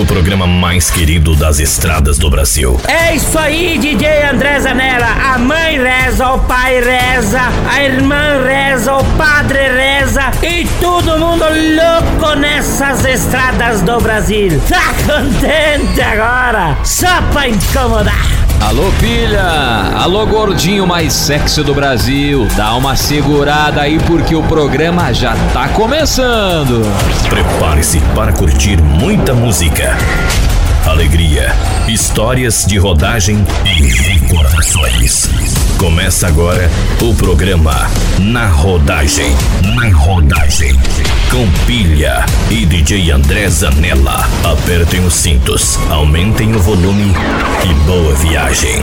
o programa mais querido das estradas do Brasil. É isso aí, DJ André Zanella. A mãe reza, o pai reza, a irmã reza, o padre reza e todo mundo louco nessas estradas do Brasil. Tá contente agora? Só pra incomodar. Alô, pilha! Alô, gordinho mais sexy do Brasil! Dá uma segurada aí porque o programa já tá começando! Prepare-se para curtir muita música, alegria, histórias de rodagem e recordações. Começa agora o programa Na Rodagem. Na Rodagem. Com Pilha e DJ André Zanella. Apertem os cintos, aumentem o volume e boa viagem.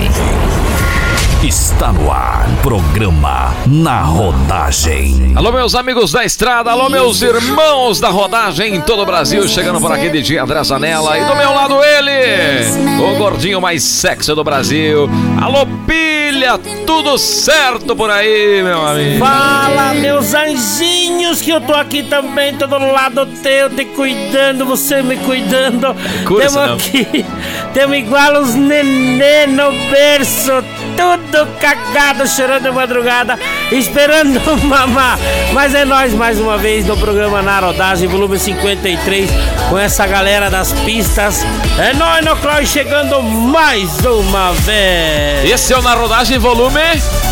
Está no ar, programa Na Rodagem. Alô, meus amigos da estrada, alô, meus irmãos da rodagem em todo o Brasil, chegando por aqui DJ André Zanella e do meu lado ele, o gordinho mais sexy do Brasil. Alô, pilha, tudo certo por aí, meu amigo? Fala, meus anjinhos, que eu tô aqui também, tô do lado teu, te cuidando, você me cuidando. Cura Temos aqui, temos igual os nenê no berço, tudo cagado, chorando de madrugada, esperando mamar. Mas é nós mais uma vez no programa Na Rodagem, volume 53, com essa galera das pistas. É nós no Clói chegando mais uma vez. Esse é o Na Rodagem Volume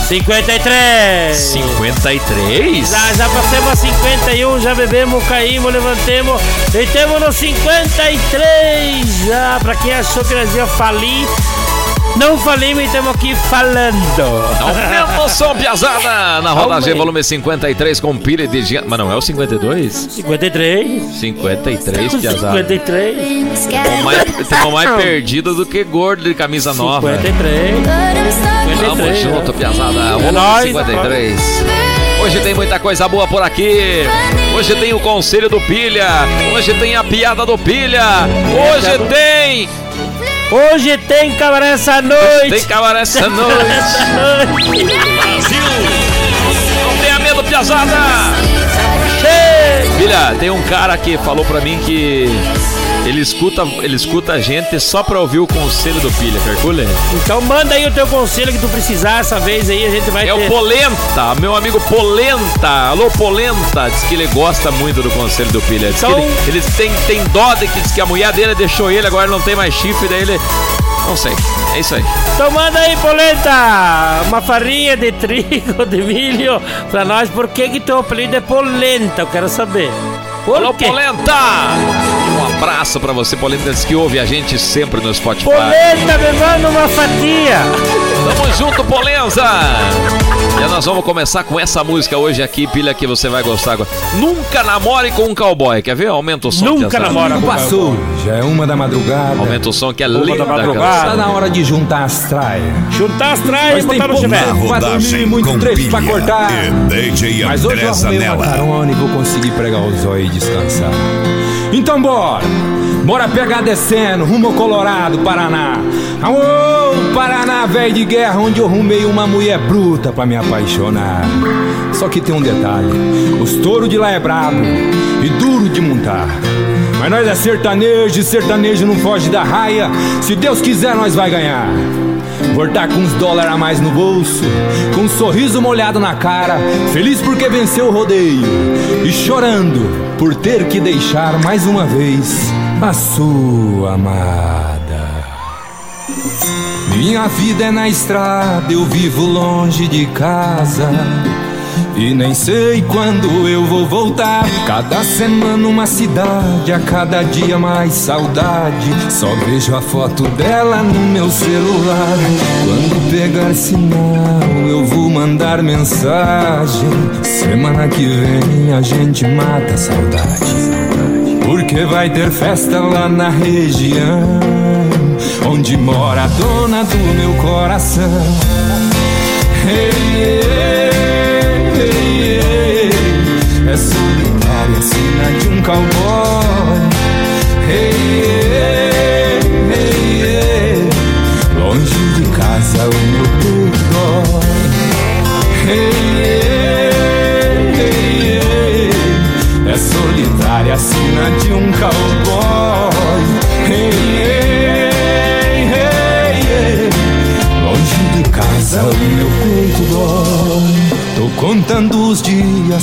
53. 53? Já, já passamos a 51, já bebemos, caímos, levantemos e temos no 53. Já, pra quem achou que nós ia falir, não falimos e estamos aqui falando. Aumenta o som, piazada! Na rodagem volume 53 com pilha de gente. Mas não é o 52? 53. 53, piazada. 53. Tamo mais, tamo mais perdido do que gordo de camisa nova. 53. Tamo 53. junto, piazada. É Volume nóis, 53. Hoje tem muita coisa boa por aqui. Hoje tem o conselho do Pilha. Hoje tem a piada do Pilha. Hoje tem. Hoje tem cabaré essa noite. Tem cabaré essa noite. Noite. Não tenha medo, piazada. Filha, tem um cara que falou pra mim que ele escuta, ele escuta a gente só pra ouvir o conselho do Pilha, Hercule. Então manda aí o teu conselho que tu precisar essa vez aí, a gente vai É ter. o Polenta, meu amigo Polenta. Alô, Polenta. Diz que ele gosta muito do conselho do Pilha. Diz Então- que ele, ele tem, tem dó de que, diz que a mulher dele deixou ele, agora não tem mais chifre, daí ele. Não sei. É isso aí. Então manda aí, polenta! Uma farinha de trigo, de milho pra nós. Por que que teu apelido é polenta? Eu quero saber. Por Alô, quê? Polenta! Um abraço pra você, Polenta, diz que ouve a gente sempre no Spotify. Polenta, me manda uma fatia! Tamo junto, Polenza! E nós vamos começar com essa música hoje aqui, pilha, que você vai gostar agora. Nunca namore com um cowboy. Quer ver? Aumenta o som. Nunca namora com Passou, já é uma da madrugada. Aumenta o som que é Uma da linda. madrugada. Tá na hora de juntar as traias. Chutar as traias Mas e tem botar no tempo pra dormir e muito trecho pra cortar. DJ Mas hoje eu arrumei uma carona e vou conseguir pregar os zóio descansar. Então bora! Bora pegar descendo, rumo ao Colorado, Paraná. Aô, Paraná, velho de guerra, onde eu arrumei uma mulher bruta pra me apaixonar. Só que tem um detalhe: os touros de lá é brabo e duro de montar. Mas nós é sertanejo e sertanejo não foge da raia. Se Deus quiser, nós vai ganhar. Voltar com uns dólares a mais no bolso, com um sorriso molhado na cara, feliz porque venceu o rodeio e chorando por ter que deixar mais uma vez a sua amada. Minha vida é na estrada, eu vivo longe de casa. E nem sei quando eu vou voltar. Cada semana uma cidade, a cada dia mais saudade. Só vejo a foto dela no meu celular. Quando pegar sinal, eu vou mandar mensagem. Semana que vem a gente mata a saudade. Porque vai ter festa lá na região Onde mora a dona do meu coração ei, ei, É solitária sina de um cowboy Ei, ei, ei, ei, Longe de casa o meu peito dói. Ei, ei, é solitária sina de um cowboy.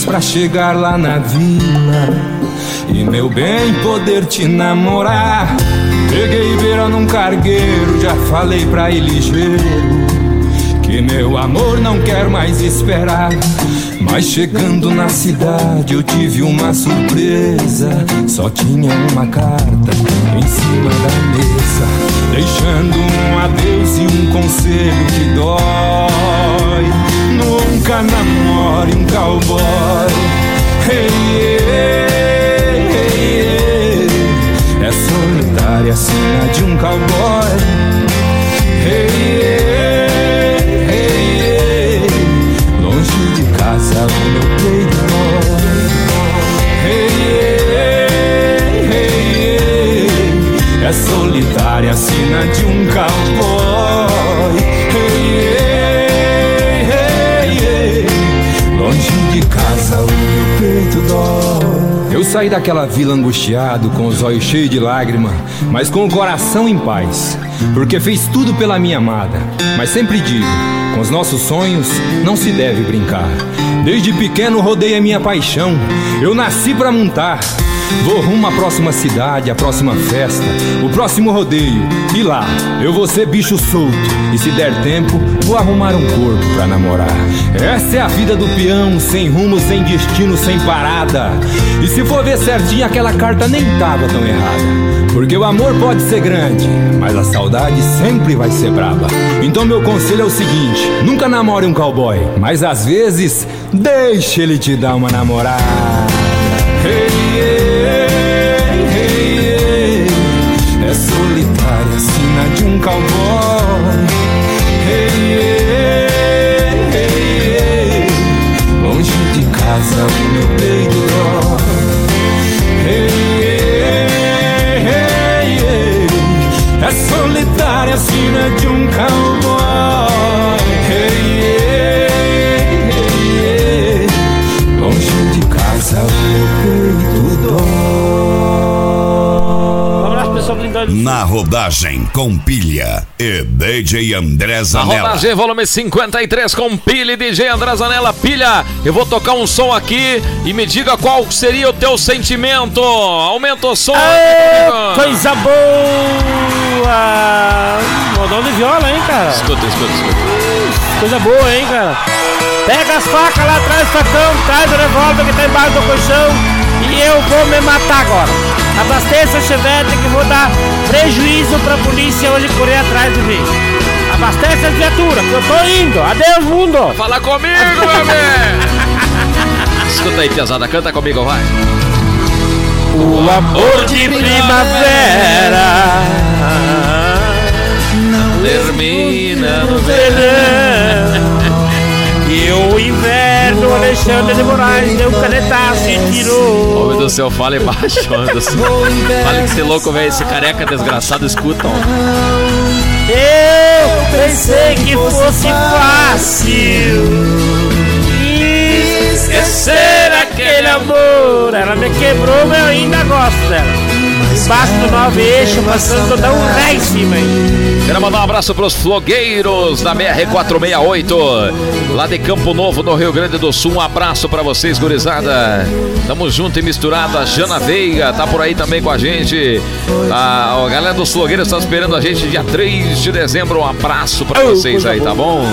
Dias pra chegar lá na vila. E meu bem, poder te namorar. Peguei beira num cargueiro, já falei pra ele ligeiro. Que meu amor não quer mais esperar. Mas chegando na cidade eu tive uma surpresa. Só tinha uma carta em cima da mesa, deixando um adeus e um conselho que dói. Nunca namore um cowboy. Hey, hey. É solitária a cena de um cowboy. Hey, hey. Longe de casa o meu peito. É solitária a de um cowboy. De casa o meu peito dói. Eu saí daquela vila angustiado, com os olhos cheios de lágrima, mas com o coração em paz, porque fez tudo pela minha amada. Mas sempre digo, com os nossos sonhos não se deve brincar. Desde pequeno rodei a minha paixão, eu nasci pra montar. Vou rumo à próxima cidade, à próxima festa, o próximo rodeio. E lá, eu vou ser bicho solto. E se der tempo, vou arrumar um corpo pra namorar. Essa é a vida do peão, sem rumo, sem destino, sem parada. E se for ver certinho, aquela carta nem tava tão errada. Porque o amor pode ser grande, mas a saudade sempre vai ser braba. Então meu conselho é o seguinte: nunca namore um cowboy, mas às vezes deixe ele te dar uma namorada. Sina de um cowboy. Hey, hey. Longe de casa o peito dói. Na rodagem com pilha e DJ André Na Zanella. rodagem volume 53 com pilha e DJ André Zanella. Pilha, eu vou tocar um som aqui e me diga qual seria o teu sentimento. Aumenta o som. Aê, coisa boa! Modão de viola, hein, cara? Escuta, escuta, escuta. Coisa boa, hein, cara? Pega as facas lá atrás, facão, traz o revólver que tá embaixo do colchão e eu vou me matar agora. Abasteça a chevette que vou dar prejuízo pra polícia hoje correr atrás de mim. Abastece a viatura, que eu tô indo. Adeus, mundo! Fala comigo, meu bem. Escuta aí, pesada, canta comigo, vai. O amor de primavera Termina no verão. E o inverno, Alexandre de Moraes deu canetaço e tirou. Homem do céu, fala embaixo, homem do céu. Fala que esse louco, velho, esse careca desgraçado, escuta, ó. Eu pensei que fosse fácil amor. Ela me quebrou, mas eu ainda gosto dela. Embaixo do nove eixo, passando dar um ré em cima aí. Quero mandar um abraço pros flogueiros da BR-468, lá de Campo Novo, no Rio Grande do Sul. Um abraço pra vocês, gurizada. Tamo junto e misturado. A Jana Veiga tá por aí também com a gente. A, a galera dos flogueiros tá esperando a gente dia 3 de dezembro. Um abraço Oh, vocês aí, tá bom?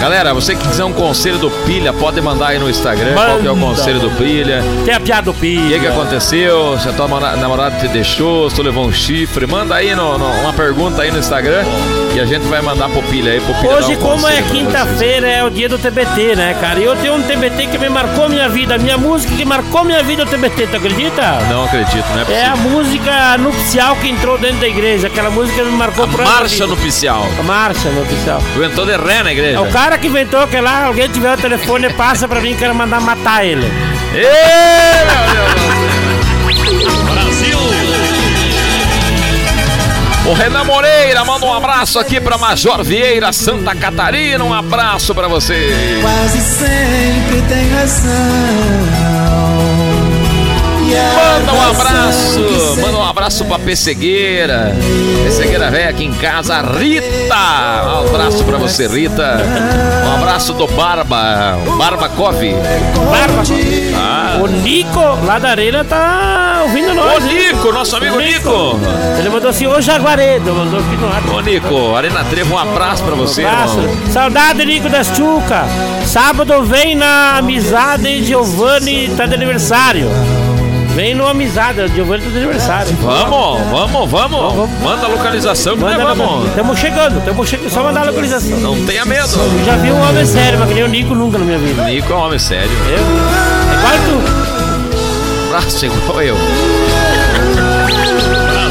Galera, você que quiser um conselho do Pilha, pode mandar aí no Instagram qual que é o Manda. conselho do Pilha. Tem a piada do O que, que aconteceu? Se a tua namora- namorada te deixou, se tu levou um chifre, manda aí no- no- uma pergunta aí no Instagram e a gente vai mandar pro Pilha aí, pro Pilha dar Hoje, um como é pra quinta-feira, é o dia do TBT, né, cara? E eu tenho um TBT que me marcou minha vida. A minha música que marcou minha vida é o TBT, tu acredita? Não acredito, não é É a possível. música nupcial que entrou dentro da igreja. Aquela música que me marcou A por resto da marcha nupcial. A marcha nupcial. Tu entrou de ré na igreja. É o cara que inventou que lá alguém tiver o telefone, passa pra mim, quero mandar matar ele. Ê, meu Deus O Renan Moreira manda um abraço aqui pra Major Vieira, Santa Catarina. Um abraço pra você. Quase sempre tem razão. Manda um abraço, manda um abraço pra Pessegueira. Pessegueira velha aqui em casa, Rita. Um abraço pra você, Rita. Um abraço do Barba, Barba Cove. Barba. Ah. O Nico, lá da Arena, tá ouvindo nós. Ô hein? Nico, nosso amigo Nico. Ele mandou assim, ô Jaguaredo, mandou aqui no ar. Ô Nico, Arena Trevo, um abraço pra você, Abraço. irmão. Saudade, Nico das Chuca. Sábado vem na Amizade Giovanni, tá de aniversário. Vem no Amizade, Giovanni tá de aniversário. Vamos, vamos, vamos. Manda a localização que nós vamos. Estamos chegando, estamos chegando. Só mandar a localização. Não tenha medo. Eu já vi um homem sério, mas que nem o Nico nunca na minha vida. Nico é um homem sério. Eu? É igual tu. Abraço igual eu.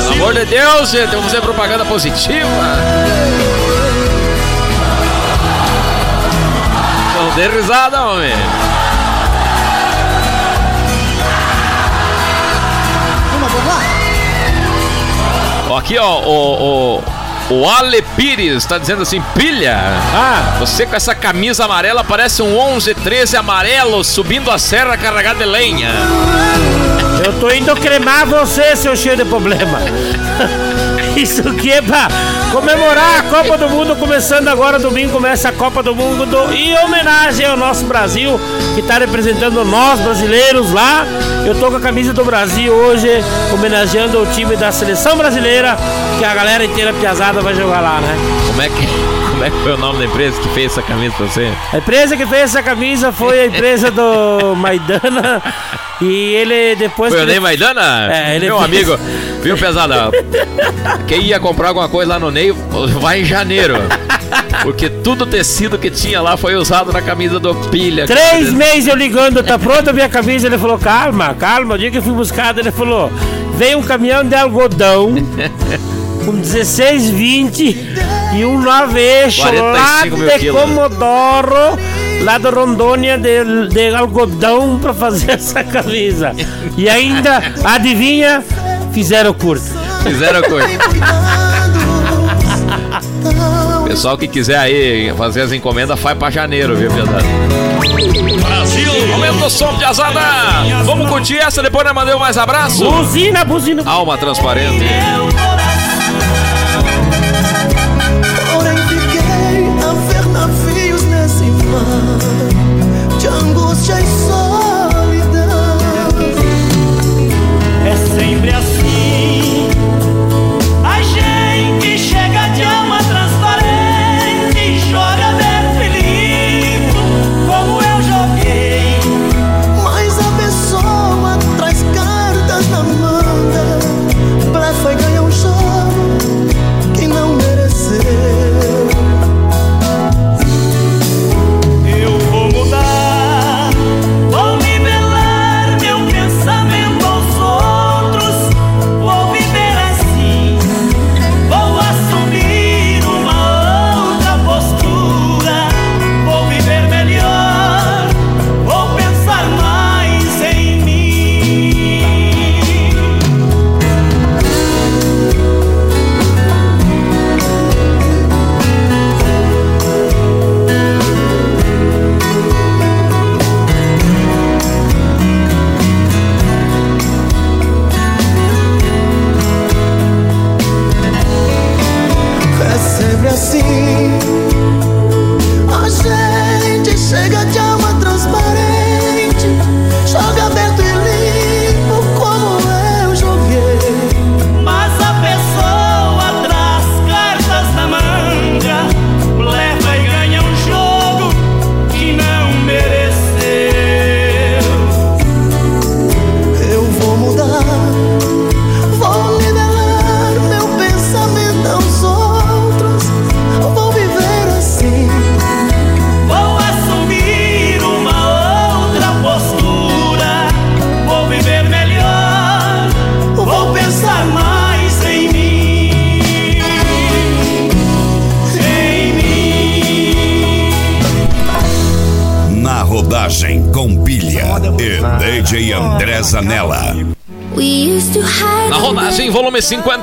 Pelo amor de Deus, gente, vamos fazer propaganda positiva. Não dê risada, homem. Ó, Aqui, ó, o, o, o Ale Pires tá dizendo assim: pilha. Ah, Você com essa camisa amarela parece um 11, 13 amarelo subindo a serra carregado de lenha. eu tô indo cremar você, seu cheio de problema. Isso aqui é pra comemorar a Copa do Mundo, começando agora, domingo começa a Copa do Mundo em homenagem ao nosso Brasil, que tá representando nós brasileiros lá. Eu tô com a camisa do Brasil hoje, homenageando o time da seleção brasileira, que a galera inteira piazada vai jogar lá, né? Como é que, como é que foi o nome da empresa que fez essa camisa pra você? A empresa que fez essa camisa foi a empresa do Maidana. E ele depois. Foi o que Ney Maidana? É, ele Meu fez- amigo, viu, pesada? Quem ia comprar alguma coisa lá no Ney, vai em janeiro. Porque tudo tecido que tinha lá foi usado na camisa do Pilha. Três meses eu ligando, tá pronta a minha camisa? Ele falou, calma, calma. O dia que eu fui buscar, ele falou, veio um caminhão de algodão com 16, 20 e um nove eixo lá 45 mil de quilos. Comodoro, lá do Rondônia, de, de algodão pra fazer essa camisa. E ainda, adivinha, fizeram curto. Fizeram coisa. Pessoal que quiser aí fazer as encomendas, faz pra janeiro, viu, pesada? Brasil! Aumenta o som de azada! Vamos curtir essa, depois nós mandamos mais abraço? Buzina, buzina. Alma transparente. Porém fiquei a ver navios nesse mar de angústia e solidão.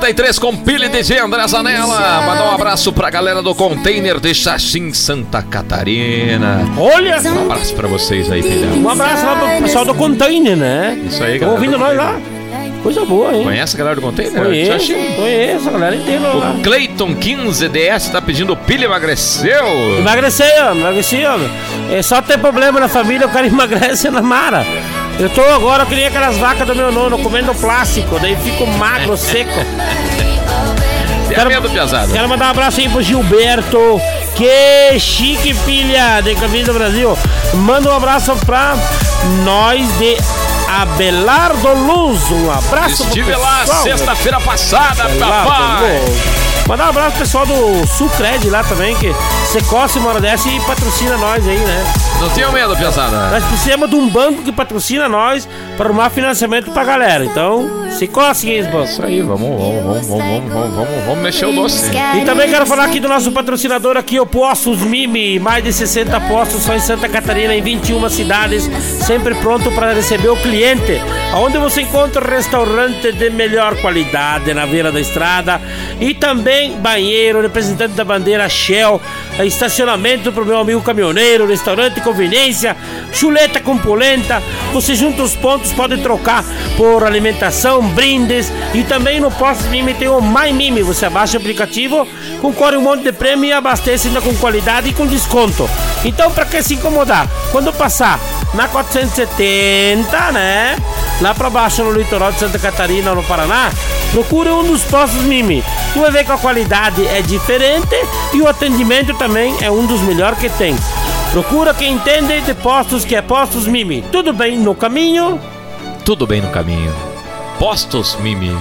93 com Pili DJ André Zanella. Mandar um abraço pra galera do container de Xaxim, Santa Catarina. Olha! Um abraço pra vocês aí, filhão. Um abraço lá pro pessoal do container, né? Isso aí, galera. ouvindo nós lá. Coisa boa, hein? Conhece a galera do container? Conheço, conheço a galera inteira. O Clayton 15DS tá pedindo pilha, emagreceu. Emagreceu, emagreceu. É só ter problema na família, o cara emagrece na mara. Eu tô agora, eu queria aquelas vacas do meu nono, comendo plástico, daí fico magro, seco. Tem Quero- medo. Quero mandar um abraço aí pro Gilberto. Que chique, filha de Caminho do Brasil. Manda um abraço pra nós de Abelardo Luz. Um abraço pro Estive lá sexta-feira passada, Abelardo papai. Mandar um abraço pro pessoal do Sulcred lá também, que você coça uma hora dessa e patrocina nós aí, né? Não tenha medo, piazada. Nós precisamos de um banco que patrocina nós para arrumar financiamento pra galera. Então, se coce, hein, bancos. Isso aí, vamos, vamos, vamos, vamos, vamos, vamos, vamos mexer o doce. E também quero falar aqui do nosso patrocinador aqui, o Postos Mimi, mais de 60 postos só em Santa Catarina, em 21 cidades, sempre pronto para receber o cliente. Onde você encontra restaurante de melhor qualidade na beira da estrada e também banheiro, representante da bandeira Shell, estacionamento para o meu amigo caminhoneiro, restaurante conveniência, chuleta com polenta. Você junta os pontos, pode trocar por alimentação, brindes e também no Postos Mimi tem o My Mimi. Você abaixa o aplicativo, concorre um monte de prêmio e abastece ainda com qualidade e com desconto. Então, para que se incomodar? Quando passar na 470, né? Lá para baixo no litoral de Santa Catarina, no Paraná, procure um dos postos Mimi. Tu vai ver que a qualidade é diferente e o atendimento também é um dos melhores que tem. Procura quem entende de postos que é Postos Mimi. Tudo bem no caminho? Tudo bem no caminho. Postos Mimi.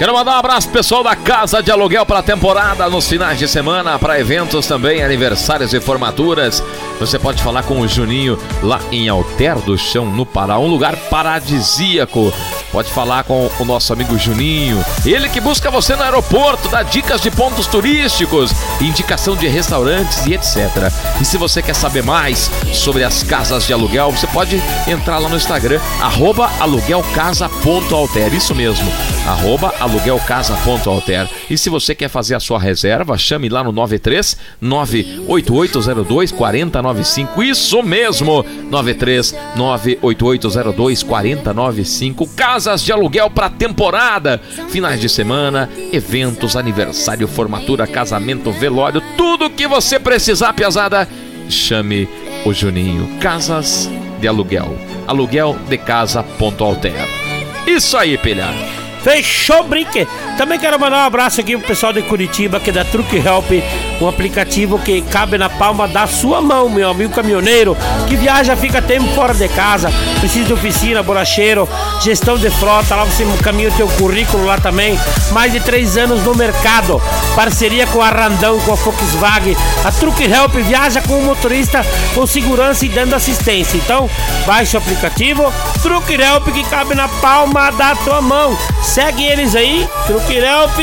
Quero mandar um abraço pessoal da Casa de Aluguel para a temporada nos finais de semana, para eventos também, aniversários e formaturas. Você pode falar com o Juninho lá em Alter do Chão, no Pará, um lugar paradisíaco. Pode falar com o nosso amigo Juninho, ele que busca você no aeroporto, dá dicas de pontos turísticos, indicação de restaurantes e etc. E se você quer saber mais sobre as casas de aluguel, você pode entrar lá no Instagram, aluguelcasa.alter. Isso mesmo, arroba aluguelcasa.alter. E se você quer fazer a sua reserva, chame lá no 93 98802 4095. Isso mesmo, 93 98802 4095. Casas de aluguel para temporada, finais de semana, eventos, aniversário, formatura, casamento, velório, tudo que você precisar, piazada, chame o Juninho. Casas de aluguel. Aluguel de casa.alter. Isso aí, pilha. Fechou, brinque. Também quero mandar um abraço aqui pro pessoal de Curitiba, que é da Truck Help, um aplicativo que cabe na palma da sua mão, meu amigo caminhoneiro, que viaja, fica tempo fora de casa, precisa de oficina, borracheiro, gestão de frota, lá você caminha o teu currículo lá também, mais de três anos no mercado, parceria com a Randão, com a Volkswagen, a Truck Help viaja com o motorista com segurança e dando assistência. Então, baixe o aplicativo Truck Help que cabe na palma da tua mão. Segue eles aí, Truque Help,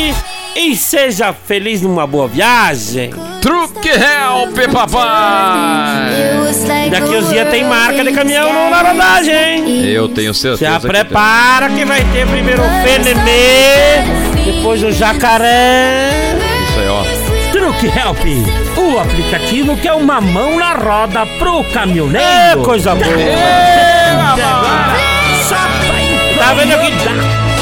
e seja feliz numa boa viagem. Truque Help, papai! Daqui uns dias tem marca de caminhão no- na rodagem? Eu tenho certeza. Já prepara que vai ter primeiro o Fenemê, depois o Jacaré. Isso aí, ó. Truque Help, o aplicativo que é uma mão na roda pro É caminhoneiro. coisa boa. Tá vendo aqui?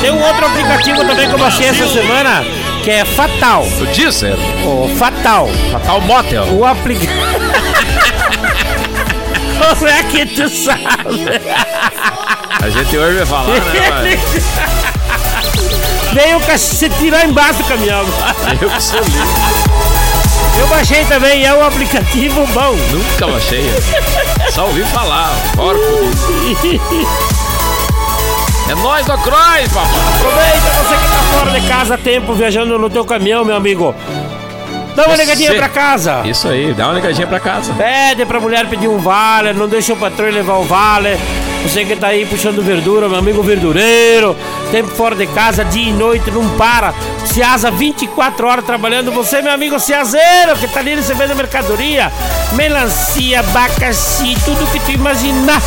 Tem um outro aplicativo também que eu baixei essa semana, que é Fatal. O Deezer, O Fatal. Fatal Motel. O aplicativo. Como é que tu sabe? A gente vai falar, né? Veio o se tirar embaixo do caminhão. Eu que sou. Eu baixei também, é um aplicativo bom. Nunca baixei. Só ouvi falar. Porco. É nóis do Croix, papai. Aproveita você que tá fora de casa, tempo viajando no teu caminhão, meu amigo. Dá uma ligadinha pra casa. Isso aí, dá uma ligadinha pra casa. Pede pra mulher pedir um vale, não deixa o patrão levar o vale. Você que tá aí puxando verdura, meu amigo verdureiro, tempo fora de casa, dia e noite, não para. Ciasa 24 horas trabalhando. Você, meu amigo ciazeiro, que tá ali recebendo mercadoria, melancia, abacaxi, tudo que tu imaginar.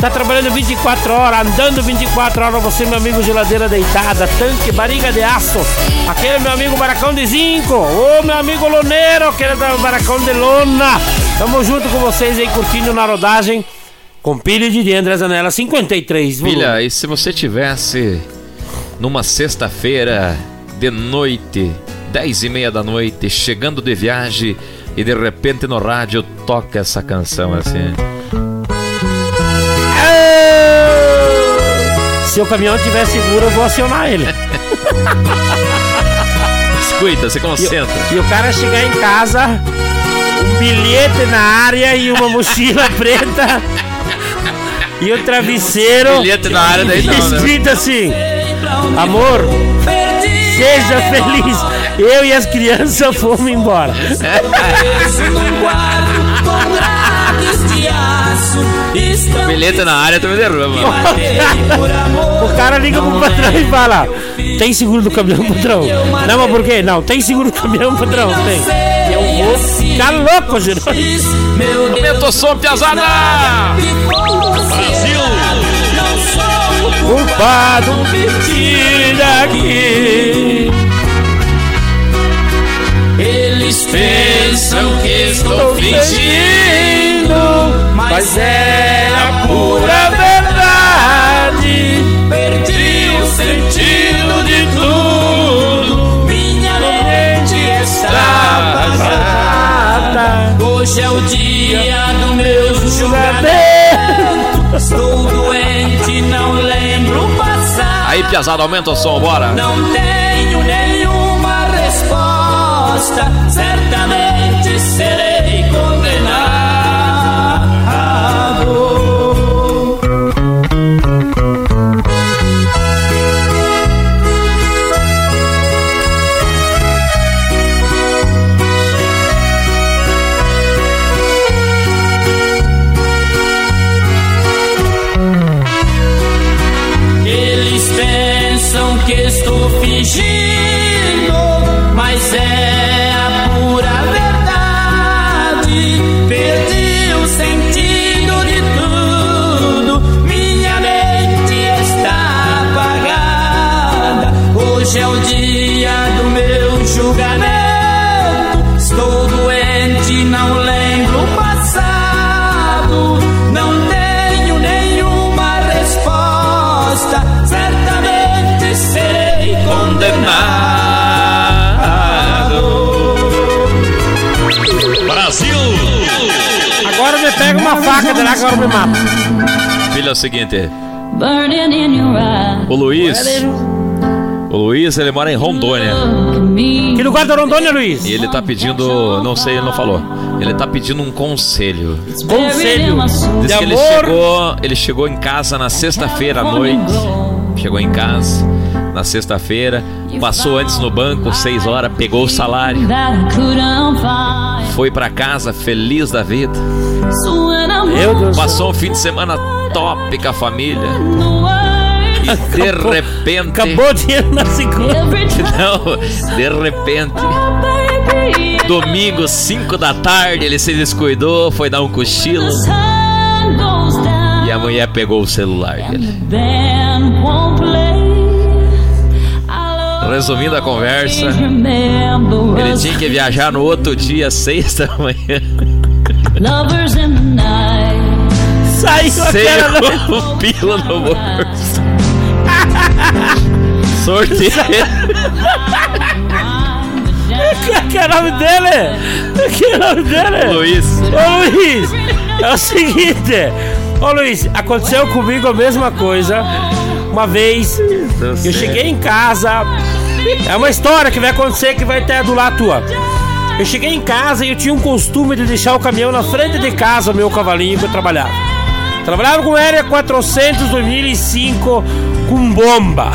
Tá trabalhando 24 horas, andando 24 horas. Você, meu amigo geladeira deitada, tanque, barriga de aço. Aquele meu amigo baracão de zinco. Ô, meu amigo loneiro, aquele baracão de lona. Tamo junto com vocês aí, curtindo na rodagem. Com pilha de André Zanella 53. volume. Filha, e se você tivesse numa sexta-feira de noite, dez e meia da noite, chegando de viagem e de repente no rádio toca essa canção assim. Se o caminhão tiver seguro, eu vou acionar ele. Escuta, se E, concentra. e o cara chegar em casa, um bilhete na área e uma mochila preta e o travesseiro Bilhete na área daí não, né? escrito assim: Amor, seja feliz. Eu e as crianças fomos embora. Bilhete na área também derruba. O cara liga pro patrão e fala: Tem seguro do caminhão, patrão? Não, mas por quê? Não, tem seguro do caminhão, patrão? Tem. Eu vou ficar louco, Jerônimo. Aumenta o som, piazada! Culpado, me tire daqui. Eles pensam que estou fingindo, mas era pura verdade. Hoje é o dia do meu julgamento. Estou doente, não lembro o passado. Aí, piazada, aumenta o som, bora! Não tenho nenhuma resposta. Certamente Pega uma faca de lá que agora me mata. Filha, é o seguinte, o Luiz, o Luiz, ele mora em Rondônia. Que lugar da Rondônia, Luiz? E ele tá pedindo, não sei, ele não falou. Ele tá pedindo um conselho. Conselho Diz de que ele amor. chegou, ele chegou em casa na sexta-feira à noite. Chegou em casa na sexta-feira, passou antes no banco, seis horas, pegou o salário, Foi pra casa feliz da vida. Passou um fim de semana top com a família. E de repente, Acabou o dinheiro na segunda. não, de repente, domingo, 5 da tarde, ele se descuidou, foi dar um cochilo e a mulher pegou o celular dele. Resumindo a conversa, ele tinha que viajar no outro dia, seis da manhã. Saiu sem o pila no bolso. Sorteio. Que é o nome dele? Que é o nome dele? Luiz. Ô Luiz, é o seguinte. Ô Luiz, aconteceu comigo a mesma coisa. Uma vez, eu cheguei em casa. É uma história que vai acontecer que vai ter do lado tua. Eu cheguei em casa e eu tinha um costume de deixar o caminhão na frente de casa, meu cavalinho que eu trabalhava. Trabalhava com Área 400 2005 com bomba.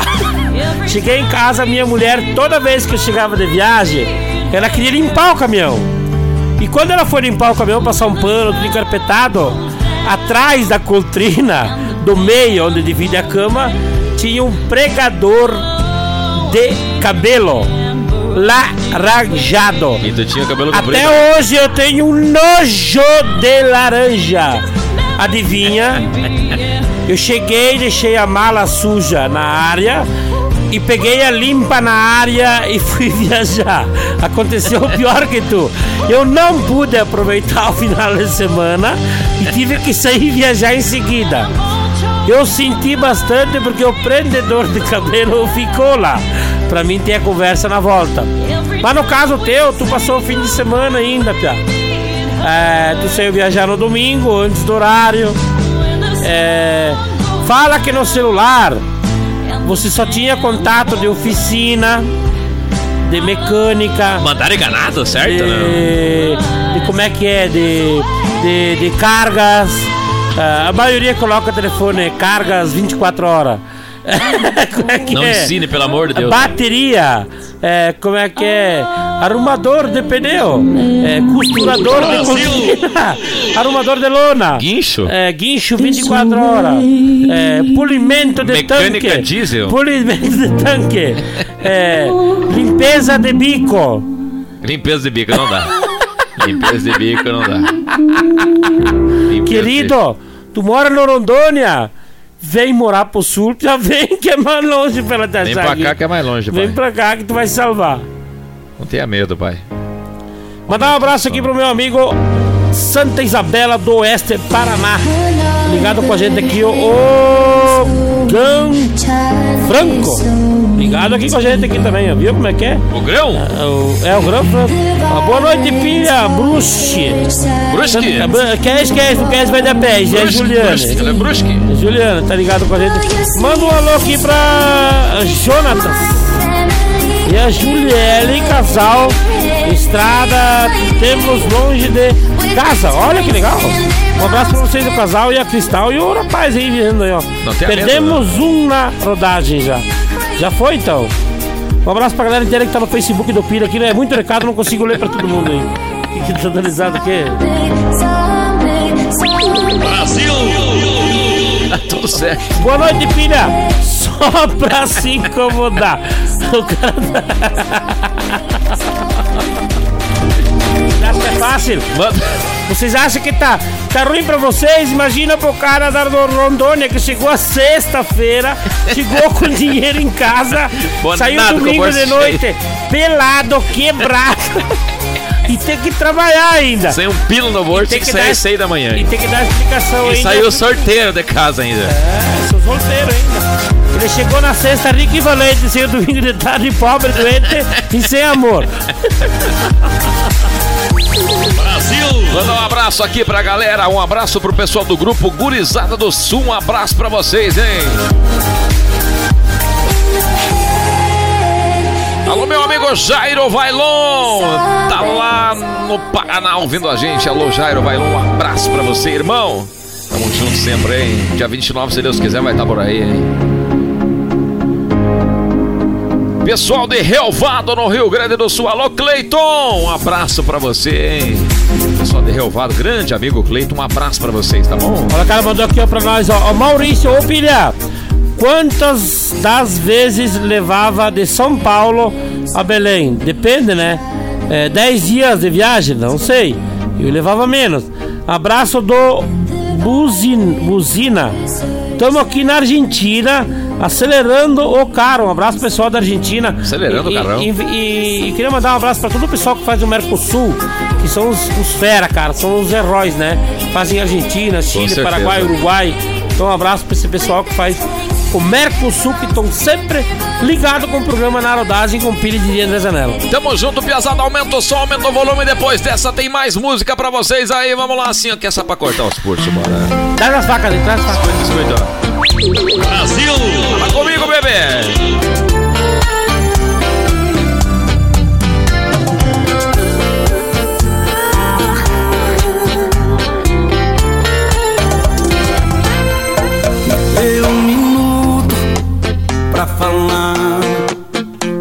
Cheguei em casa, minha mulher, toda vez que eu chegava de viagem, ela queria limpar o caminhão. E quando ela foi limpar o caminhão, passar um pano, tudo encarpetado, atrás da coltrina do meio, onde divide a cama, tinha um pregador de cabelo laranjado. E tu tinha cabelo comprido? Até hoje eu tenho um nojo de laranja. Adivinha? Eu cheguei, deixei a mala suja na área e peguei a limpa na área e fui viajar. Aconteceu o pior que tu. Eu não pude aproveitar o final de semana e tive que sair e viajar em seguida. Eu senti bastante porque o prendedor de cabelo ficou lá. Pra mim ter a conversa na volta. Mas no caso teu, tu passou o fim de semana ainda, Pia. É, tu saiu viajar no domingo, antes do horário. É, fala que no celular você só tinha contato de oficina, de mecânica, Mandaram enganado, certo? de, Não? de como é que é, de, de, de cargas. Ah, a maioria coloca telefone cargas 24 horas. como é que Não é? ensine, pelo amor de Deus. Bateria, é, como é que é? Arrumador de pneu, é, costurador de cortina, arrumador de lona, Guincho? é, guincho 24 horas, é, polimento de Mecânica tanque, diesel? polimento de tanque, é, limpeza de bico. Limpeza de bico não dá. Limpeza de bico não dá. Limpeza Querido, tu mora no Rondônia, vem morar pro sul, já vem que é mais longe pela de... Vem pra cá que é mais longe, pai. Vem pra cá que tu vai se salvar. Não tenha medo, pai. Mandar um abraço aqui pro meu amigo Santa Isabela do Oeste, Paraná. Ligado com a gente aqui, o, o Gão Franco. Ligado aqui com a gente aqui também, viu como é que é? O grão? É o, é o Grão Franco. Boa noite, filha Bruxi. Brusque? Quem esquece, não quer vai dar pé, é Brusque. Ela é brusque. Juliana, tá ligado com a gente? Manda um alô aqui pra Jonatas. E a Juliele, casal, estrada, temos longe de casa. Olha que legal. Um abraço pra vocês, o casal e a Cristal e o rapaz aí vendo aí, ó. Tenha medo, Perdemos um na rodagem já. Já foi então? Um abraço pra galera inteira que tá no Facebook do Pira aqui, né? É muito recado, não consigo ler pra todo mundo aí. Que que tá aqui? Tá tudo certo. Boa noite, filha! Só pra se incomodar. O cara tá... É fácil. Vocês acham que tá, tá ruim pra vocês? Imagina pro cara da Rondônia que chegou a sexta-feira, chegou com dinheiro em casa, Bonado saiu com domingo de noite, pelado, quebrado. e tem que trabalhar ainda. Sem um pilo no bolso, tem que sair às seis da manhã. E tem que dar explicação E ainda. saiu sorteiro de casa ainda. É, sou solteiro ainda. Ele chegou na sexta rico e valente, sem domingo de tarde, pobre, doente e sem amor. Manda um abraço aqui pra galera, um abraço pro pessoal do grupo Gurizada do Sul, um abraço pra vocês, hein? Alô, meu amigo Jairo Vailon, tá lá no Paraná ouvindo a gente. Alô, Jairo Vailon, um abraço pra você, irmão. Tamo junto sempre, hein? Dia 29, se Deus quiser, vai estar por aí, hein? Pessoal de Relvado, no Rio Grande do Sul. Alô, Cleiton, um abraço pra você, hein? Pessoal de Relvado, grande amigo Cleiton, um abraço pra vocês, tá bom? Olha, o cara mandou aqui ó, pra nós, ó. ó Maurício, ô quantas das vezes levava de São Paulo a Belém? Depende, né? É, dez dias de viagem? Não sei. Eu levava menos. Abraço do Buzin, Buzina. Estamos aqui na Argentina, acelerando o carro. Um abraço pessoal da Argentina. Acelerando E- o carrão. E, e- e queria mandar um abraço para todo o pessoal que faz o Mercosul, que são os, os fera, cara, são os heróis, né? Fazem Argentina, Chile. Paraguai, Uruguai. Então um abraço para esse pessoal que faz o Mercosul, que estão sempre ligados com o programa na rodagem com pilha de André Zanella. Tamo junto, Piazada. Aumenta o som, aumenta o volume. Depois dessa tem mais música pra vocês aí. Vamos lá, assim, ó, que essa pra cortar os pulsos, bora. Traz as facas ali, traz as facas. Biscoito, biscoito. Brasil! Fala comigo, bebê! Um minuto pra falar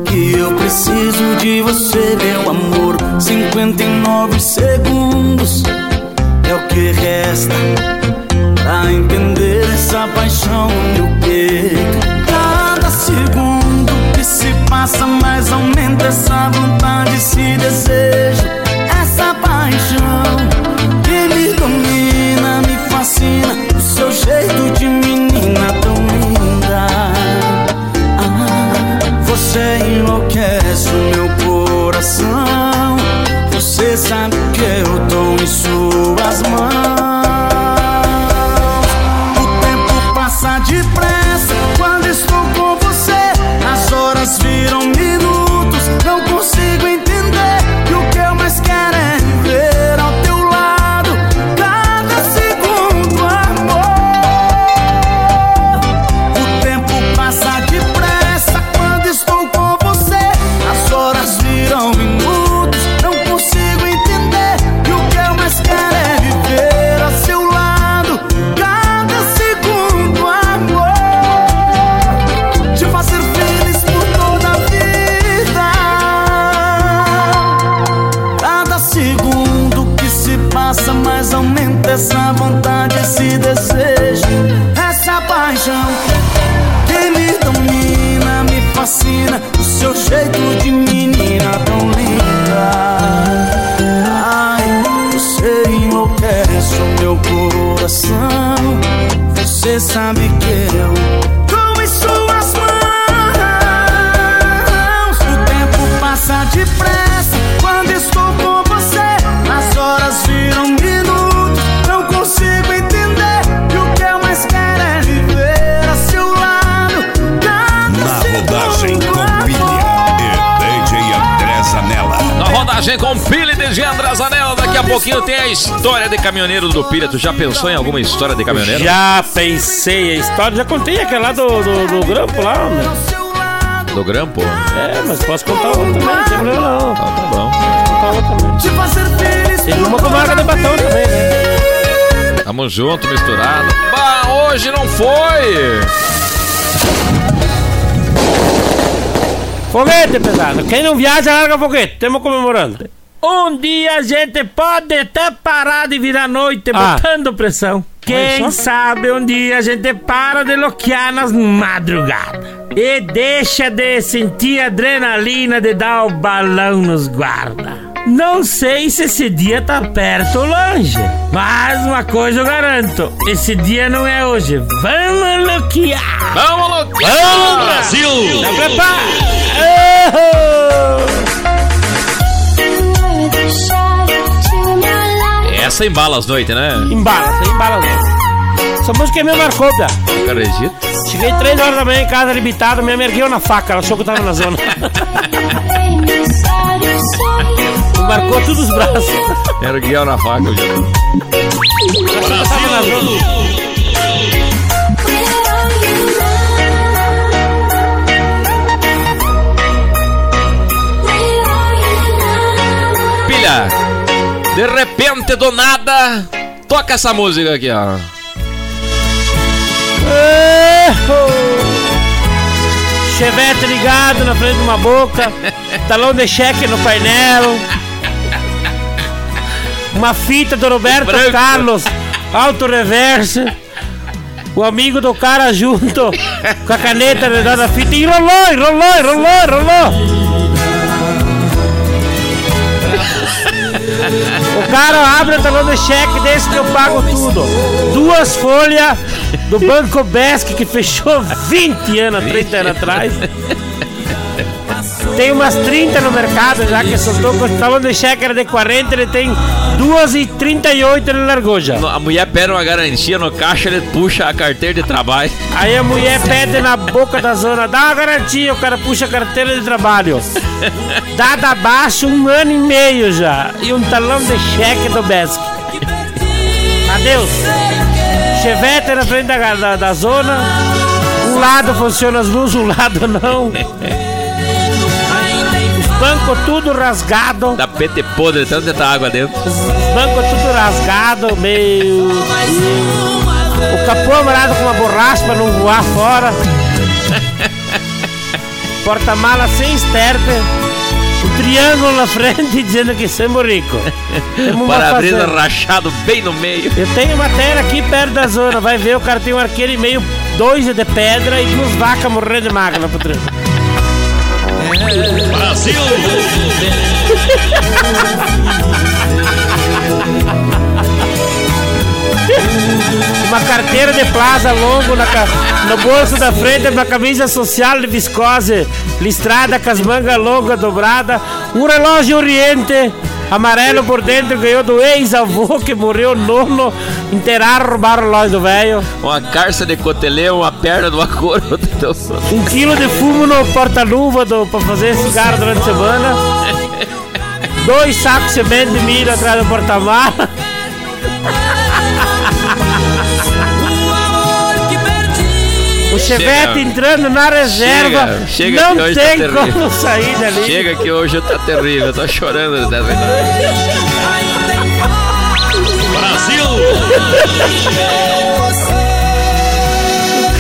que eu preciso de você, meu amor. 59 segundos é o que resta a entender essa paixão no meu peito. Cada segundo que se passa, mais aumenta essa vontade, esse desejo, essa paixão que me domina, me fascina. O seu jeito de menina tão linda. Ah, você enlouquece o meu coração. Você sabe que eu tô em suas mãos. Tem a história de caminhoneiro do Pilha. Tu já pensou em alguma história de caminhoneiro? Já pensei a história, já contei aquela lá do, do, do grampo lá, lado, Do Grampo? É, mas posso contar outra também, não tem problema não. Ah, tá bom. Posso contar outra também. te fazer feliz Tem uma com marca de batom também, né? Tamo junto, misturado. Bah, hoje não foi! Foguete, pesado. Quem não viaja, larga foguete. Estamos comemorando. Um dia a gente pode até parar de virar noite botando pressão. Quem sabe um dia a gente para de loquear nas madrugadas. E deixa de sentir a adrenalina de dar o balão nos guarda. Não sei se esse dia tá perto ou longe. Mas uma coisa eu garanto: esse dia não é hoje. Vamos loquear! Vamos, louco! Vamos, Brasil! Tá preparado? Essa embala as noites, né? Embala, você embala não. Essa música me marcou, Pia. Acredito. Cheguei três horas da manhã em casa, limitado, me ergueu na faca, ela achou que eu tava na zona. Marcou todos os braços. Era o guião na faca. eu já tô. De repente, do nada, toca essa música aqui, ó. Chevette ligado na frente de uma boca, talão de cheque no painel, uma fita do Roberto Branco. Carlos, auto reverse, o amigo do cara junto com a caneta da fita e rolou, e rolou, O cara abre o talão de cheque desse que eu pago tudo. Duas folhas do Banco Besc que fechou 20 anos, 30 anos atrás. Tem umas 30 no mercado já que soltou talão de cheque era de 40, ele tem duas e 38 ele largou já. A mulher pede uma garantia no caixa, ele puxa a carteira de trabalho. Aí a mulher pede na boca da zona, dá uma garantia, o cara puxa a carteira de trabalho. Dada abaixo um ano e meio já. E um talão de cheque do Besc. Adeus. Chevette na frente da, da, da zona. Um lado funciona as luzes, um lado não. Os bancos tudo rasgado. Dá PT podre, tanto de água dentro. Os bancos tudo rasgado, meio. O capô amarrado com uma borracha pra não voar fora. Porta-mala sem esterpe. um triângulo na frente dizendo que somos ricos. Para-brisa rachado bem no meio. Eu tenho matéria aqui perto da zona, vai ver, o cara tem um arqueiro e meio, dois de pedra e duas vacas morrendo de máquina pro trem. Brasil! Uma carteira de plaza longo na no bolso da frente, uma camisa social de viscose listrada com as mangas longas dobradas, um relógio oriente amarelo por dentro ganhou do ex-avô que morreu nono, enterraram, roubaram o relógio do velho. Uma carça de cotelê, uma perna de outra. Um quilo de fumo no porta-luva do- pra fazer cigarro durante a semana. Dois sacos de semente de milho atrás do porta-mala. O Chevette entrando na reserva. Chega, chega não que hoje tá tem terrível. como sair dali. Chega que hoje tá terrível, eu tô chorando de verdade.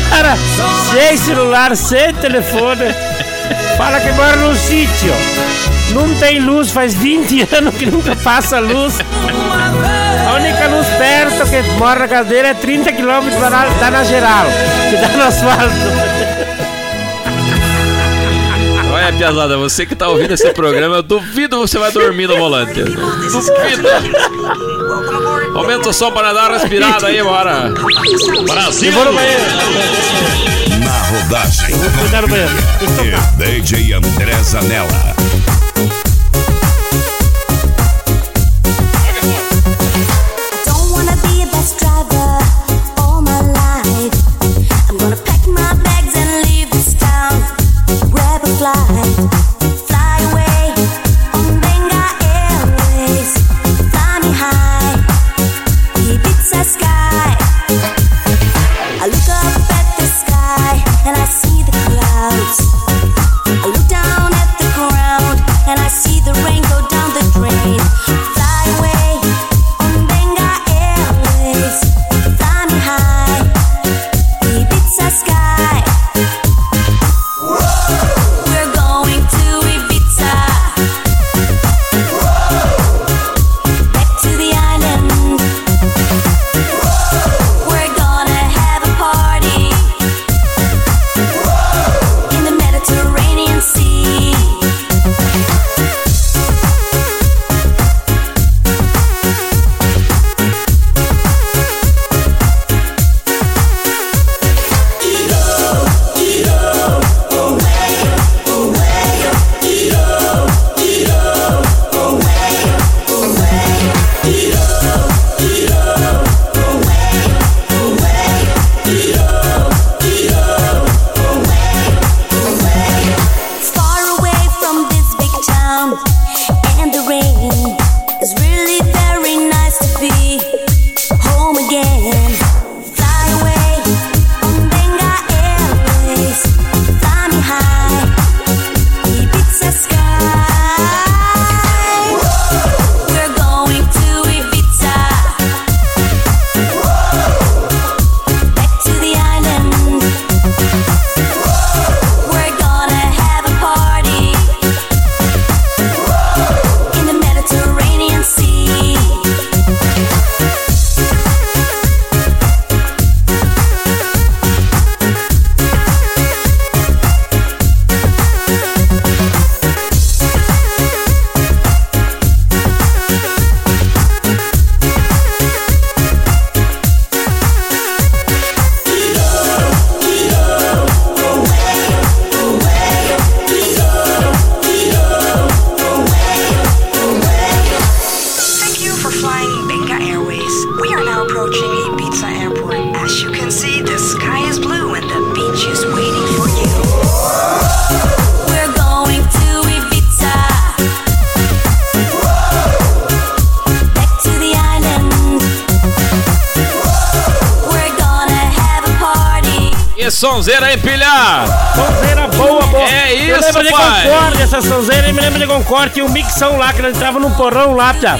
Cara, sem celular, sem telefone. Fala que mora num sítio. Não tem luz, faz 20 anos que nunca passa luz. Luz perto que mora na casa dele é 30 quilômetros da na, dá na geral, que dá no asfalto. Olha, Piazada, você que tá ouvindo esse programa, eu duvido você vai dormir no volante. Duvido. Aumenta o som para dar uma respirada aí, bora. Brasil! Vou no banheiro. Na rodagem Cuidado e DJ André Zanella. Concorde, tinha um mixão lá, que nós entrava num porão lá, pia.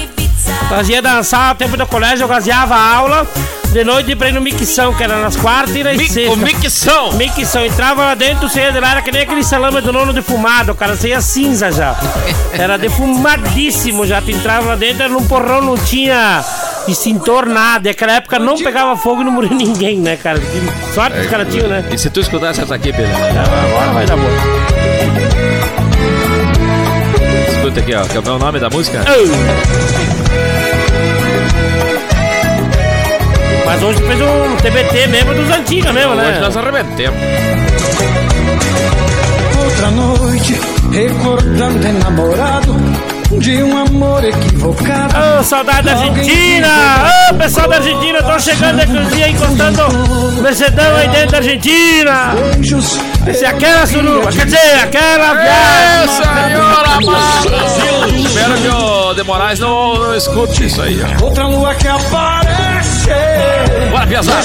Nós ia dançar o tempo do colégio, eu gaseava a aula, de noite pra ir no micção, que era nas quartas e nas Mi- sextas. o micção. Micção. Entrava lá dentro, você ia de lá, era que nem aquele salame do nono defumado, cara. Você ia cinza já. Era defumadíssimo já. Tu entrava lá dentro, era num porrão, não tinha extintor, nada. E naquela época não pegava fogo e não morria ninguém, né, cara? Que Sorte que os caras tinham, né? E se tu escutasse essa aqui, Pedro? Agora vai dar boa. Escuta aqui, ó. Quer ver o nome da música? Mas hoje fez um TBT mesmo dos antigos mesmo, né? Hoje nós arrebentemos. Outra noite, recordando enamorado de um amor equivocado. Ô, saudade da Argentina! Ô, pessoal da Argentina, tô chegando aqui dia encostando o Mercedão aí dentro da Argentina! Beijos, Esse é aquela suruba, quer dizer, aquela viagem! senhora amada! Espero que o De Moraes não, não escute isso aí, ó. outra lua que aparece. Bora, Piazada.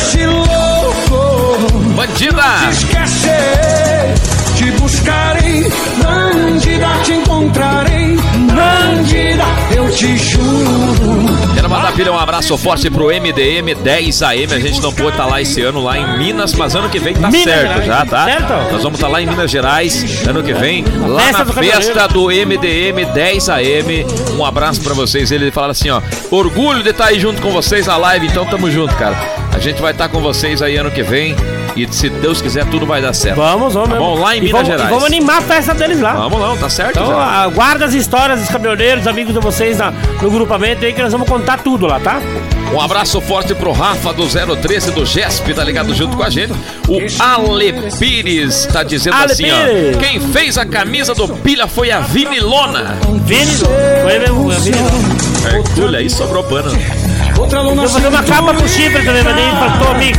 Bandida! esquecer. Te buscarei, bandida, te encontrarei. Bandida, eu te juro. Quero mandar pilha um abraço forte pro MDM 10AM. A gente não pôde estar lá esse ano, lá em Minas, mas ano que vem tá Minas certo Gerais. já, tá? Certo? Nós vamos estar lá em Minas Gerais ano que vem, lá Festa na do festa do MDM 10AM. Um abraço pra vocês. Ele fala assim, ó, orgulho de estar aí junto com vocês na live, então tamo junto, cara. A gente vai estar com vocês aí ano que vem e se Deus quiser tudo vai dar certo. Vamos, vamos Tá bom, lá em E Minas vamos, Gerais. E vamos animar a festa deles lá. Vamos não, tá certo Então, já. aguarda as histórias dos caminhoneiros, amigos de vocês na- no grupamento aí que nós vamos contar tudo lá, tá? Um abraço forte pro Rafa do 013 do GESP, tá ligado junto com a gente. O Ale Pires tá dizendo Ale assim, Pires. ó. Quem fez a camisa do Pilha foi a Vinilona. Vini, foi mesmo, a Vini. Hercúlea, aí sobrou pano. Outra luna Vou fazer uma capa pro chifre também, mas nem faltou, amigo.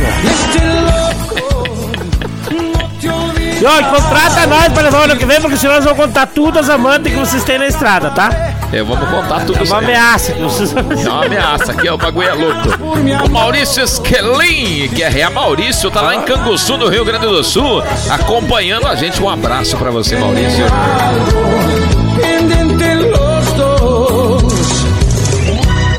E ó, contrata nós pra levar o ano que vem, porque senão nós vamos contar tudo as amantes que vocês têm na estrada, tá? É, vamos contar tudo É isso uma aí. ameaça que vocês É uma ameaça aqui, ó, o bagulho é louco. O Maurício Esquelin, que é Maurício, tá lá em Canguçu, no Rio Grande do Sul, acompanhando a gente. Um abraço pra você, Maurício.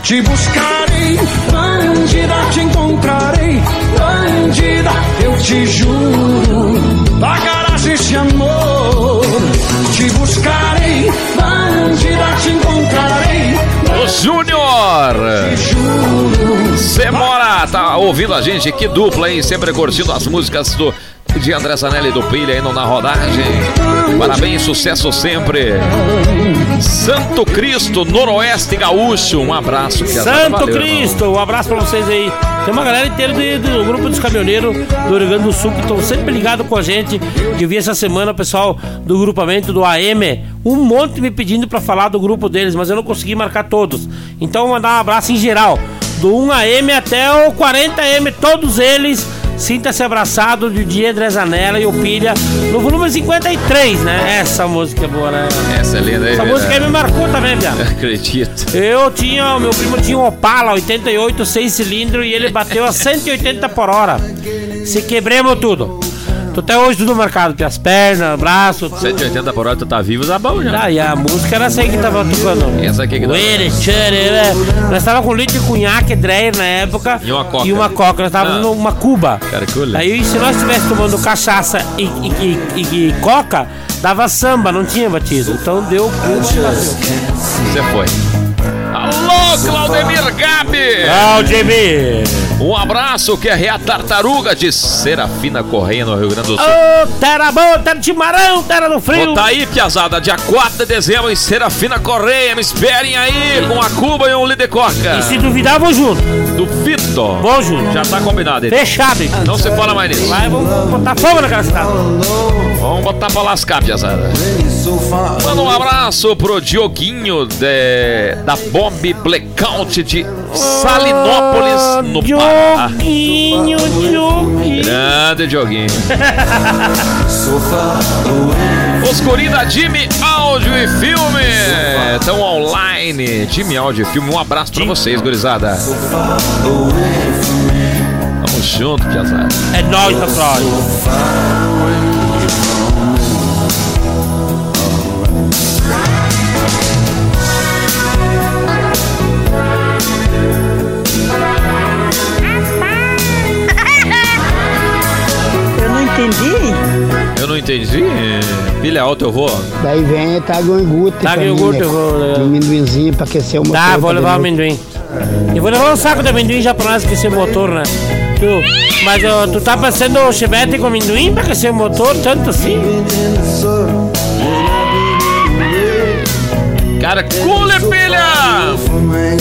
Te buscarei, bandida, te encontrarei, bandida, eu te juro. Pagarás esse amor. Te buscarei, bandida, te encontrarei, O Júnior! Você mora, tá ouvindo a gente? Que dupla, hein? Sempre curtindo as músicas do de André Zanelli e do Pilha indo na rodagem. Parabéns, sucesso sempre. Santo Cristo, Noroeste Gaúcho. Um abraço, Piazada. Santo Valeu, irmão. Cristo, um abraço pra vocês aí. Tem uma galera inteira do grupo dos caminhoneiros do Rio Grande do Sul que estão sempre ligados com a gente. Eu vi essa semana o pessoal do grupamento do AM, um monte me pedindo pra falar do grupo deles, mas eu não consegui marcar todos. Então mandar um abraço em geral, do 1AM até o 40AM, todos eles. Sinta-se abraçado de dia Zanella e o Pilha no volume 53, né? Essa música é boa, né? Essa é linda aí, Essa música aí me marcou também, viado. Acredito. Eu tinha, meu primo tinha um Opala 88, 6 cilindros e ele bateu a 180 por hora. Se quebremos tudo. Tô até hoje tudo marcado, as pernas, braço, tudo. 180 por hora, tu tá vivo, tá bom já. Ah, e a música era essa aí que tava tocando. Essa aqui que dá. Uere, tchere, né? Nós tava com litro de cunhaque, Dreyer na época. E uma coca. E uma coca. Nós tava Ah. numa cuba. Caracula. Aí se nós estivéssemos tomando cachaça e, e- e- e- e coca, dava samba, não tinha batido. Então deu cuba. Você foi. Alô, Claudemir Gabi! Claudemir! Um abraço, que é a Tartaruga de Serafina Correia, no Rio Grande do Sul. Ô, terra boa, terra de chimarrão, terra do frio. Tá aí, piazada, dia 4 de dezembro em Serafina Correia. Me esperem aí com a Cuba e um Lidecoca. E se duvidar, vou junto. Do Fito. Vou junto. Já tá combinado aí. Fechado, então. Não se fala mais nisso. Vai, vamos botar fogo naquela cidade. Vamos botar pra lascar, piazada. Manda um abraço pro Dioguinho de- da Bomb Blackout de Salinópolis, no Pará. Dioguinho, Dioguinho. Grande Dioguinho. Os guri da Jimmy Áudio e Filme estão online. Jimmy Áudio e Filme, um abraço pra vocês, gurizada. Tamo junto, piazada. É nóis, na não entendi. Pilha alta eu vou. Daí vem tá iogurte. Tá pra mim, iogurte, eu vou. Um amendoinzinho pra aquecer o motor. Tá, vou levar o amendoim. E vou levar um saco de amendoim já pra nós aquecer o motor, né? Tu, mas ó, tu tá passando o chevette com amendoim pra aquecer o motor, tanto assim? Cara, cule, pilha!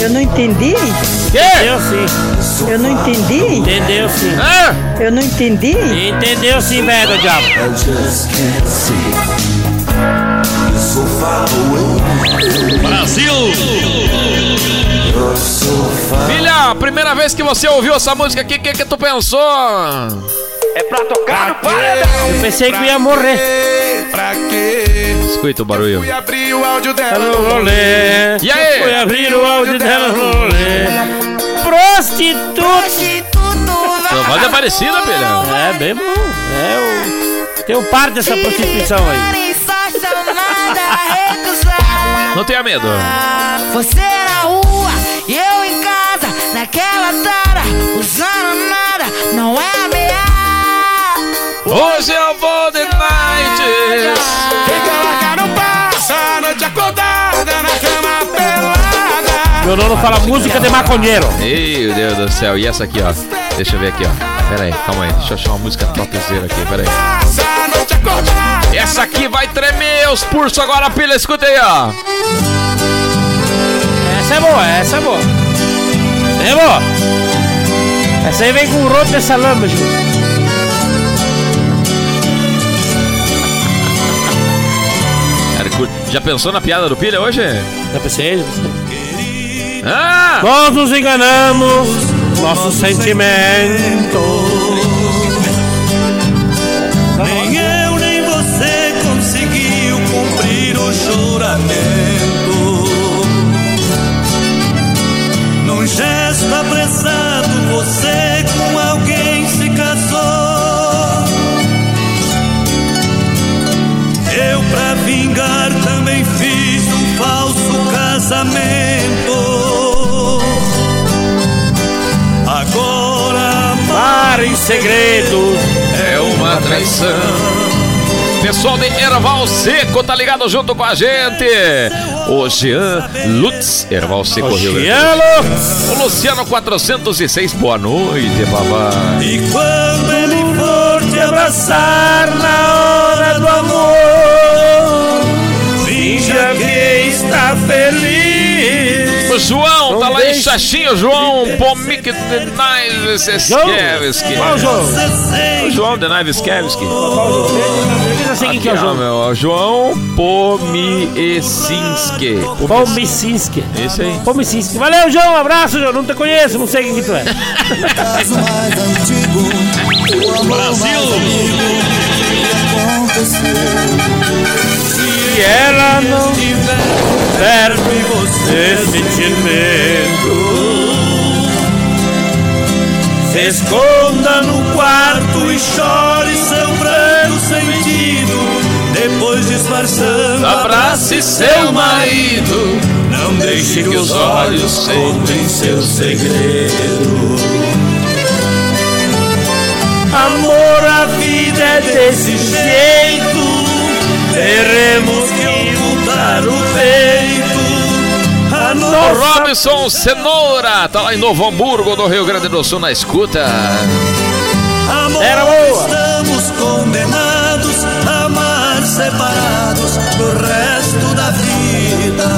Eu não entendi. Entendeu sim. Eu não entendi. Entendeu sim. Eu não entendi. Entendeu sim, velho do diabo. Brasil! Filha, primeira vez que você ouviu essa música aqui, o que, que tu pensou? É pra tocar no paredão. Eu pensei que ia morrer. Pra quê? Escuta o barulho. Fui abrir o áudio dela no rolê. E aí? Fui abrir o áudio dela no rolê. Prostituta. Tua voz é parecida, filha. É, bem bom. É o... Tem um par dessa prostituição aí. Não tenha medo. Você na rua e eu em casa, naquela tara, usando nada, não é ameaça. Hoje eu vou Meu nono fala música de maconheiro. Meu Deus do céu. E essa aqui, ó. Deixa eu ver aqui, ó. Pera aí, calma aí. Deixa eu achar uma música topzera aqui, pera aí. Essa aqui vai tremer os pulsos agora, pilha. Escuta aí, ó. Essa é boa, essa é boa. É boa. Essa aí vem com um roto de salame, Ju. Cara, cur- Já pensou na piada do pilha hoje? Já pensei, já pensei. Ah! Nós nos enganamos, nossos sentimentos. Nem eu nem você conseguiu cumprir o juramento. Num gesto apressado, você com alguém se casou. Eu, pra vingar, também fiz um falso casamento. Em segredo. É uma traição. Pessoal de Erval Seco, tá ligado junto com a gente? O Jean Lutz, Erval Seco O Rio Grande. O Luciano 406, boa noite, babá. E quando ele for te abraçar na hora do amor, finja que está feliz. O João, tá Não lá em Xaxinho, João Pomik Denaiskevski. Qual João? O João Denaiskevski. Eu sei quem que é o João. meu, o João Pomiesinski. Pomicinski. Esse aí. Pomicinski. Valeu, João. Um abraço, João. Não te conheço, não sei quem que tu é. caso mais antigo, o amor Brasil. Se ela não tiver você sentimento, Se esconda no quarto e chore seu pranto sentido. Depois disfarçando, Abrace seu marido. Não deixe que os olhos contem seu segredo. amor, a vida é desse jeito. Teremos que ocultar o peito. A O nossa Robson Cenoura, tá lá em Novo Hamburgo, do Rio Grande do Sul, na escuta. amor, Era boa. estamos condenados a amar separados pro resto da vida.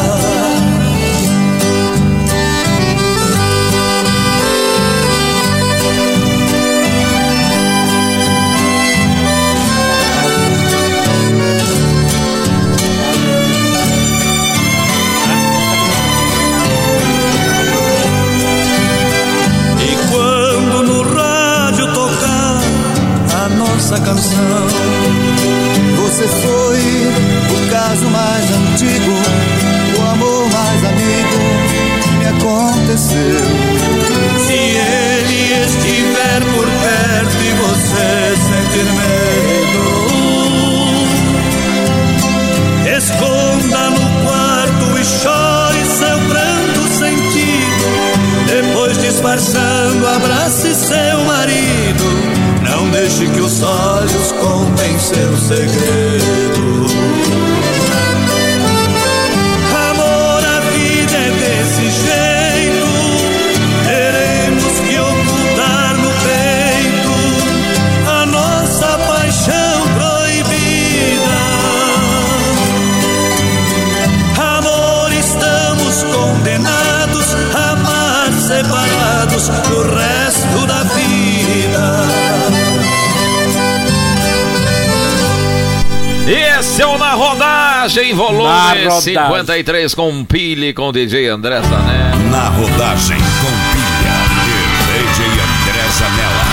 53 com Pile com DJ André Sané. Na rodagem com pilha e DJ André Zanella.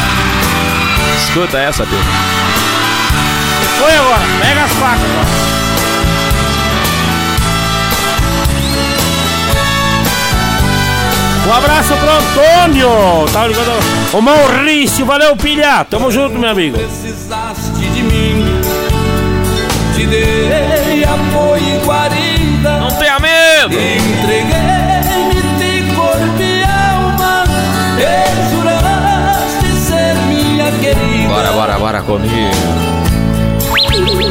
Escuta essa, Pile. Foi agora, pega as facas agora. Um abraço pro Antônio, tá ligado? O Maurício, valeu, pilha. Tamo junto, meu amigo. Precisaste de mim, te dei apoio e guarida. Não tenha medo! Entreguei-me de corpo e alma, e juraste ser minha querida. Bora, bora, bora comigo.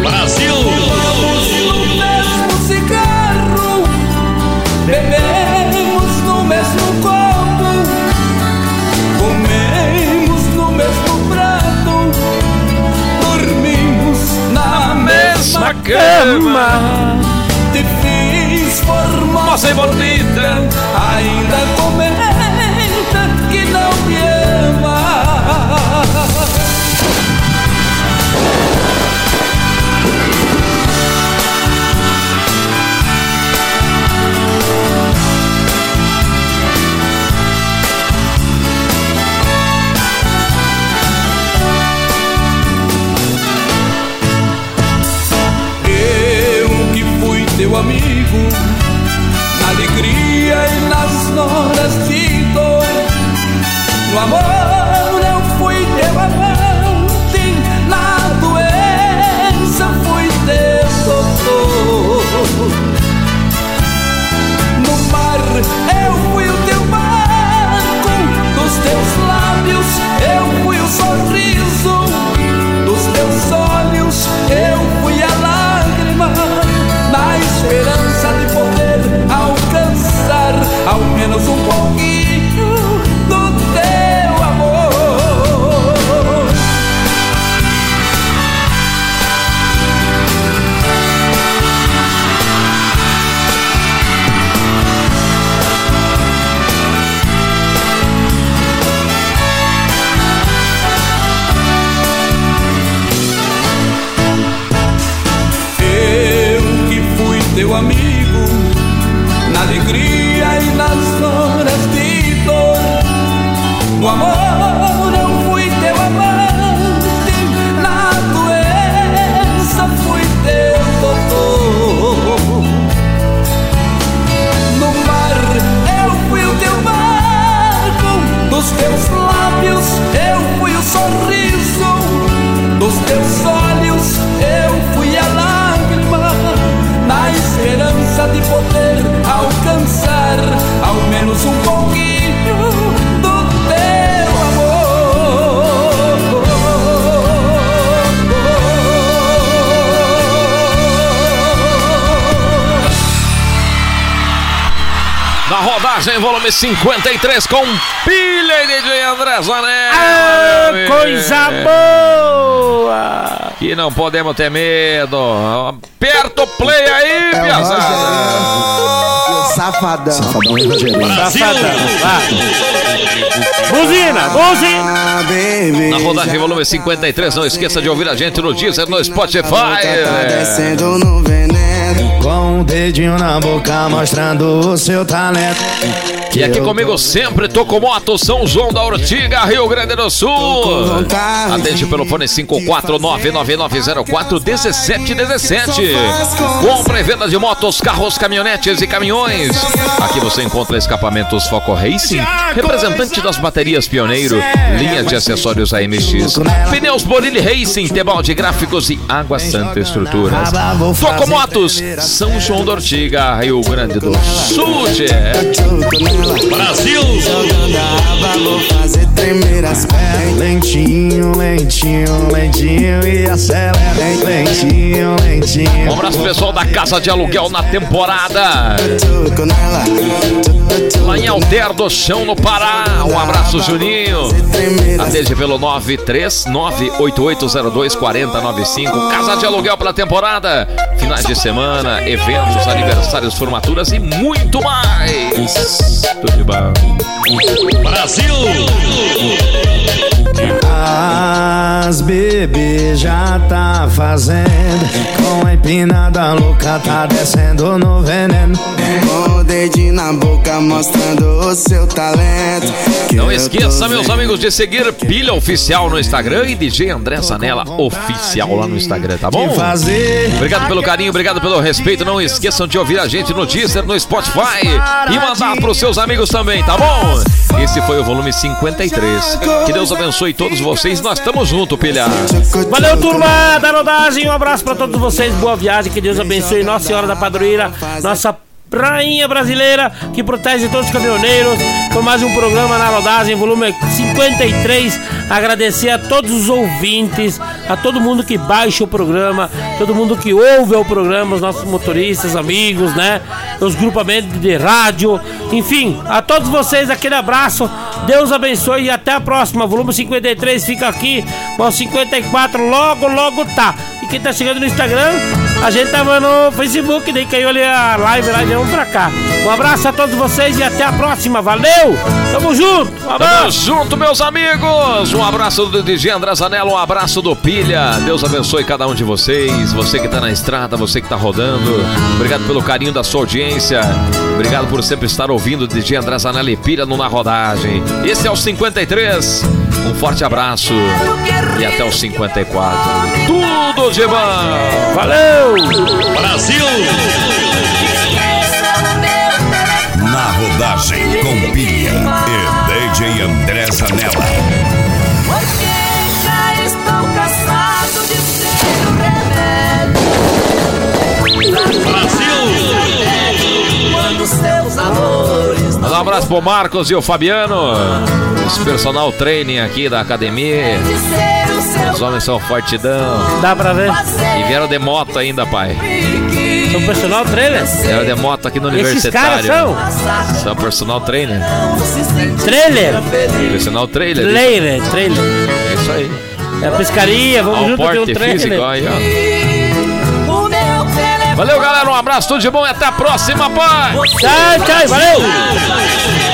Brasil! No mesmo cigarro, bebemos no mesmo copo, comemos no mesmo prato, dormimos na mesma cama. Te fiz formosa e bonita, ainda comenta teu amigo, na alegria e nas horas de dor. No amor ao menos um 53 com Pilha e DJ André Zanella. Ah, meu coisa boa! E não podemos ter medo. Aperta o play aí, É piazada. Safadão. Safadão Rogerinho. Safadão. Buzina, buzina! Ah. Na rodagem, volume 53. Não esqueça de ouvir a gente no Deezer, no Spotify. Tá É. descendo no veneno. Com um dedinho na boca mostrando o seu talento. E aqui comigo sempre, Tocomoto, São João da Ortiga, Rio Grande do Sul. Atende pelo fone 54999041717. Compra e venda de motos, carros, caminhonetes e caminhões. Aqui você encontra escapamentos Foco Racing, representante das baterias Pioneiro, linha de acessórios AMX, pneus Borilli Racing, Tebalde Gráficos e Água Santa Estruturas. Tocomotos, São João da Ortiga, Rio Grande do Sul. Tchê. Brasil! Jogando a aba, vou fazer tremer as pernas. lentinho, lentinho, lentinho e acelera. Lentinho, lentinho. Um abraço pessoal da Casa de Aluguel na temporada. Lá em Alter do Chão, no Pará. Um abraço, Juninho. Atende pelo 93988024095. Casa de Aluguel pela temporada. Finais de semana, eventos, aniversários, formaturas e muito mais. Tudo de bom. Brasil! As bebê já tá fazendo Com a empinada louca tá descendo no veneno Com o dedinho na boca mostrando o seu talento Que Não esqueça, meus amigos, de seguir Pilha Oficial no Instagram e DJ André Sanella Oficial lá no Instagram, tá bom? Obrigado pelo carinho, obrigado pelo respeito. Não esqueçam de ouvir a gente no Deezer, no Spotify e mandar pros seus amigos também, tá bom? Esse foi o volume 53. Que Deus abençoe todos vocês. Nós estamos juntos, pilha. Valeu, turma da rodagem. Um abraço pra todos vocês. Boa viagem. Que Deus abençoe Nossa Senhora da Padroeira, nossa prainha brasileira que protege todos os caminhoneiros. Foi mais um programa na rodagem, volume 53. Agradecer a todos os ouvintes, a todo mundo que baixa o programa, todo mundo que ouve o programa, os nossos motoristas, amigos, né? Os grupamentos de rádio, enfim, a todos vocês aquele abraço. Deus abençoe e até a próxima. Volume 53 fica aqui. O 54 logo, logo tá. E quem tá chegando no Instagram, a gente tava no Facebook, daí caiu ali a live lá e vamos pra cá. Um abraço a todos vocês e até a próxima. Valeu! Tamo junto! Um Tamo abraço! junto, meus amigos. Um abraço do DJ André Zanella, um abraço do Pilha. Deus abençoe cada um de vocês. Você que tá na estrada, você que tá rodando. Obrigado pelo carinho da sua audiência. Obrigado por sempre estar ouvindo DJ André Zanella Pilha no Na Rodagem. Esse é o 53. Um forte abraço e até o 54. Tudo de bom. Valeu! Brasil! Na rodagem com pilha e DJ André Zanella. Quando seus amores um abraço pro Marcos e o Fabiano. Os personal training aqui da academia. Os homens são fortidão. Dá pra ver? E vieram de moto ainda, pai. São personal trailer? Vieram de moto aqui no Esses caras universitário. são São personal trainer. trailer. Personal trailer. Trailer, trailer. É isso aí. É a pescaria, vamos o junto ter um porte físico trailer. aí, ó. Valeu, galera. Um abraço, tudo de bom e até a próxima, pai. Tchau, tchau, valeu!